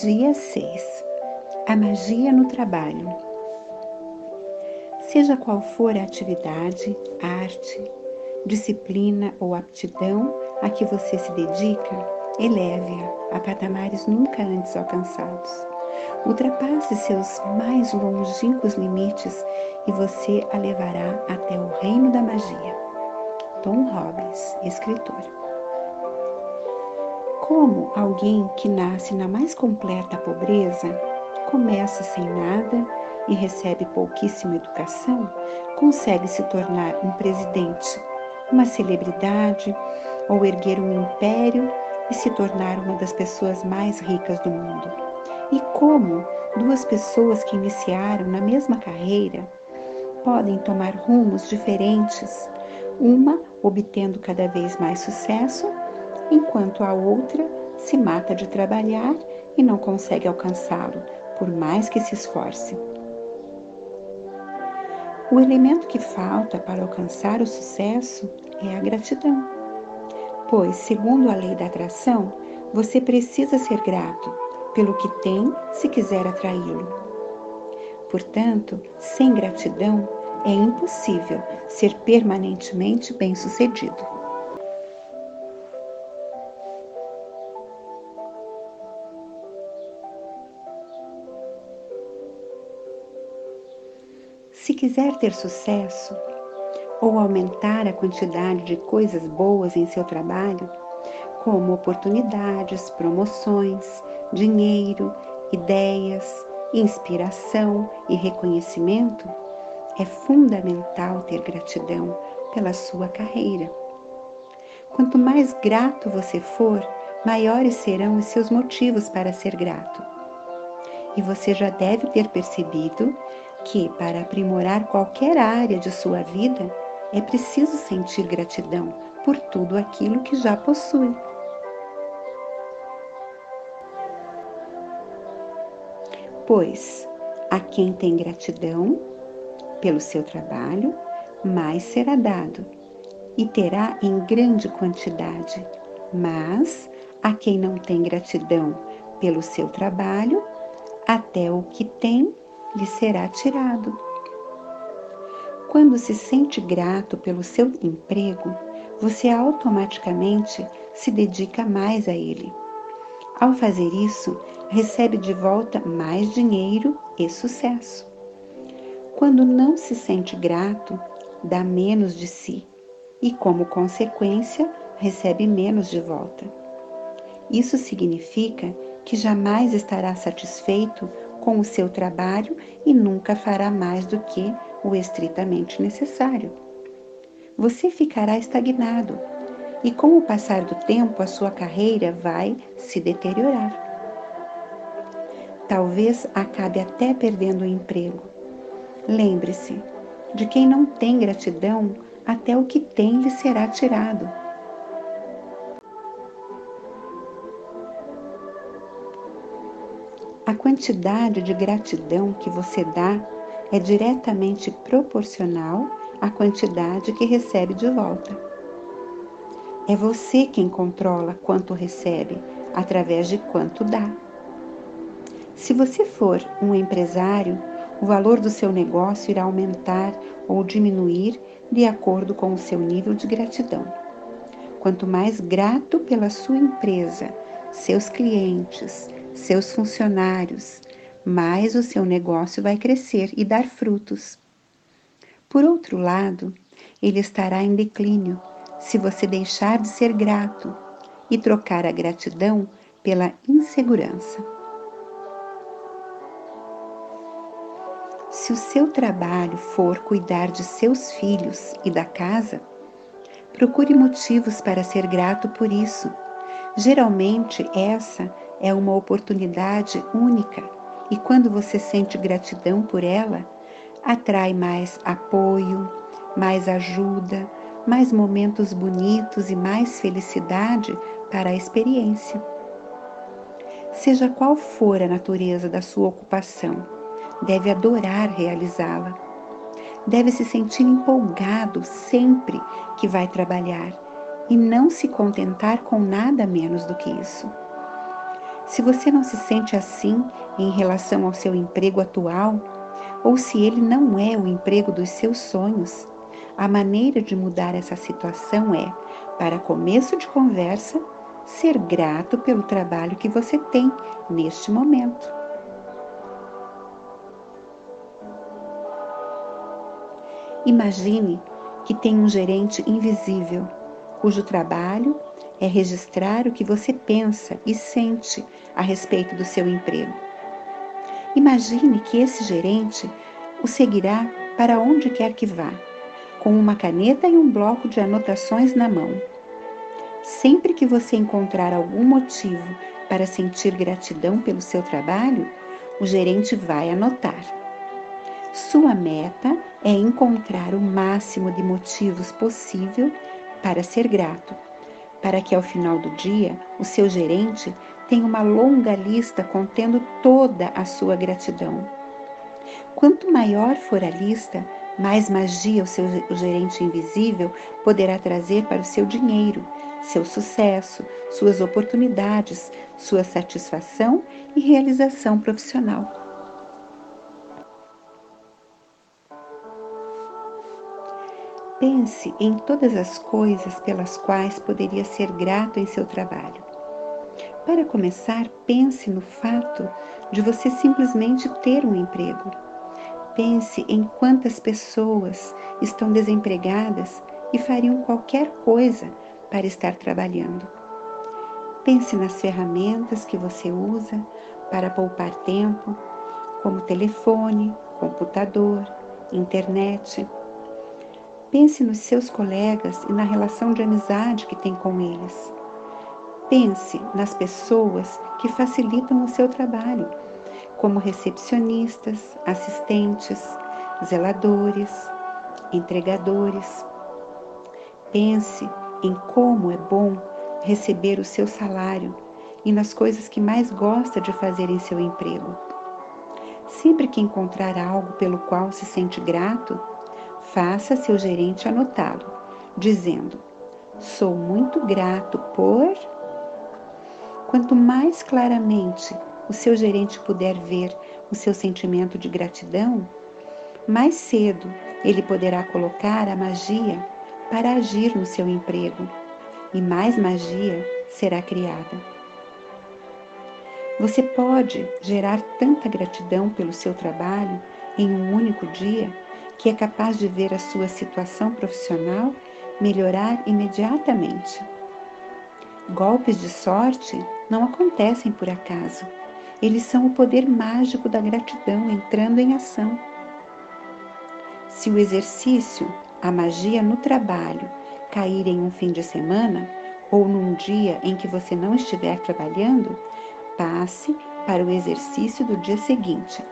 Dia 6 A magia no trabalho. Seja qual for a atividade, arte, disciplina ou aptidão a que você se dedica, eleve-a a patamares nunca antes alcançados. Ultrapasse seus mais longínquos limites e você a levará até o reino da magia. Tom Robbins, escritor. Como alguém que nasce na mais completa pobreza, começa sem nada e recebe pouquíssima educação, consegue se tornar um presidente, uma celebridade ou erguer um império e se tornar uma das pessoas mais ricas do mundo. E como duas pessoas que iniciaram na mesma carreira podem tomar rumos diferentes, uma obtendo cada vez mais sucesso enquanto a outra se mata de trabalhar e não consegue alcançá-lo, por mais que se esforce. O elemento que falta para alcançar o sucesso é a gratidão. Pois, segundo a lei da atração, você precisa ser grato pelo que tem se quiser atraí-lo. Portanto, sem gratidão, é impossível ser permanentemente bem-sucedido. Se quiser ter sucesso ou aumentar a quantidade de coisas boas em seu trabalho, como oportunidades, promoções, dinheiro, ideias, inspiração e reconhecimento, é fundamental ter gratidão pela sua carreira. Quanto mais grato você for, maiores serão os seus motivos para ser grato. E você já deve ter percebido que, para aprimorar qualquer área de sua vida, é preciso sentir gratidão por tudo aquilo que já possui. Pois a quem tem gratidão pelo seu trabalho, mais será dado e terá em grande quantidade. Mas a quem não tem gratidão pelo seu trabalho, até o que tem lhe será tirado. Quando se sente grato pelo seu emprego, você automaticamente se dedica mais a ele. Ao fazer isso, recebe de volta mais dinheiro e sucesso. Quando não se sente grato, dá menos de si e, como consequência, recebe menos de volta. Isso significa que jamais estará satisfeito com o seu trabalho e nunca fará mais do que o estritamente necessário. Você ficará estagnado e, com o passar do tempo, a sua carreira vai se deteriorar. Talvez acabe até perdendo o emprego. Lembre-se, de quem não tem gratidão, até o que tem lhe será tirado. A quantidade de gratidão que você dá é diretamente proporcional à quantidade que recebe de volta. É você quem controla quanto recebe através de quanto dá. Se você for um empresário, o valor do seu negócio irá aumentar ou diminuir de acordo com o seu nível de gratidão. Quanto mais grato pela sua empresa, seus clientes, seus funcionários, mais o seu negócio vai crescer e dar frutos. Por outro lado, ele estará em declínio se você deixar de ser grato e trocar a gratidão pela insegurança. Se o seu trabalho for cuidar de seus filhos e da casa, procure motivos para ser grato por isso. Geralmente, essa é uma oportunidade única e quando você sente gratidão por ela, atrai mais apoio, mais ajuda, mais momentos bonitos e mais felicidade para a experiência. Seja qual for a natureza da sua ocupação, deve adorar realizá-la. Deve se sentir empolgado sempre que vai trabalhar e não se contentar com nada menos do que isso. Se você não se sente assim em relação ao seu emprego atual, ou se ele não é o emprego dos seus sonhos, a maneira de mudar essa situação é, para começo de conversa, ser grato pelo trabalho que você tem neste momento. Imagine que tem um gerente invisível, cujo trabalho é registrar o que você pensa e sente a respeito do seu emprego. Imagine que esse gerente o seguirá para onde quer que vá, com uma caneta e um bloco de anotações na mão. Sempre que você encontrar algum motivo para sentir gratidão pelo seu trabalho, o gerente vai anotar. Sua meta é encontrar o máximo de motivos possível para ser grato, para que ao final do dia o seu gerente tenha uma longa lista contendo toda a sua gratidão. Quanto maior for a lista, mais magia o seu o gerente invisível poderá trazer para o seu dinheiro, seu sucesso, suas oportunidades, sua satisfação e realização profissional. Pense em todas as coisas pelas quais poderia ser grato em seu trabalho. Para começar, pense no fato de você simplesmente ter um emprego. Pense em quantas pessoas estão desempregadas e fariam qualquer coisa para estar trabalhando. Pense nas ferramentas que você usa para poupar tempo, como telefone, computador, internet. Pense nos seus colegas e na relação de amizade que tem com eles. Pense nas pessoas que facilitam o seu trabalho, como recepcionistas, assistentes, zeladores, entregadores. Pense em como é bom receber o seu salário e nas coisas que mais gosta de fazer em seu emprego. Sempre que encontrar algo pelo qual se sente grato, faça seu gerente anotá-lo, dizendo: Sou muito grato por. Quanto mais claramente o seu gerente puder ver o seu sentimento de gratidão, mais cedo ele poderá colocar a magia para agir no seu emprego e mais magia será criada. Você pode gerar tanta gratidão pelo seu trabalho em um único dia que é capaz de ver a sua situação profissional melhorar imediatamente. Golpes de sorte não acontecem por acaso. Eles são o poder mágico da gratidão entrando em ação. Se o exercício a magia no trabalho cair em um fim de semana ou num dia em que você não estiver trabalhando, passe para o exercício do dia seguinte.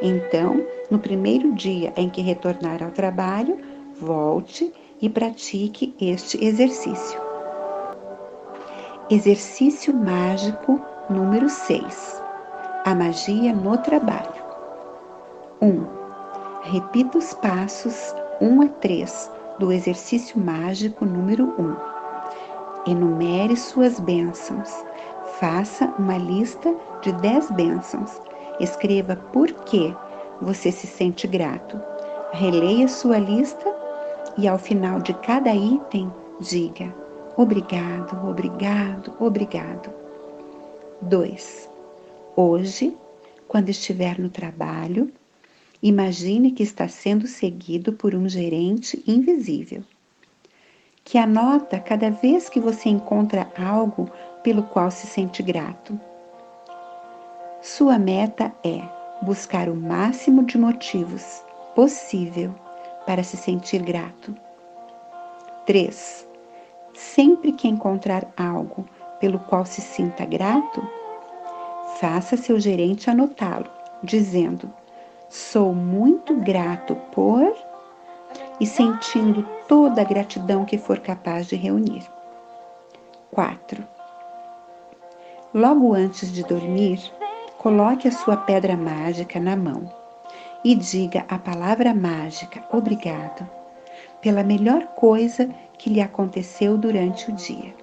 Então, no primeiro dia em que retornar ao trabalho, volte e pratique este exercício. Exercício mágico número 6. A magia no trabalho. 1. Um, repita os passos 1 a 3 do exercício mágico número 1. Enumere suas bênçãos. Faça uma lista de 10 bênçãos. Escreva por que você se sente grato. Releia sua lista e ao final de cada item diga obrigado, obrigado, obrigado. 2. Hoje, quando estiver no trabalho, Imagine que está sendo seguido por um gerente invisível, que anota cada vez que você encontra algo pelo qual se sente grato. Sua meta é buscar o máximo de motivos possível para se sentir grato. 3. Sempre que encontrar algo pelo qual se sinta grato, faça seu gerente anotá-lo, dizendo: Sou muito grato por e sentindo toda a gratidão que for capaz de reunir. 4. Logo antes de dormir, coloque a sua pedra mágica na mão e diga a palavra mágica obrigado pela melhor coisa que lhe aconteceu durante o dia.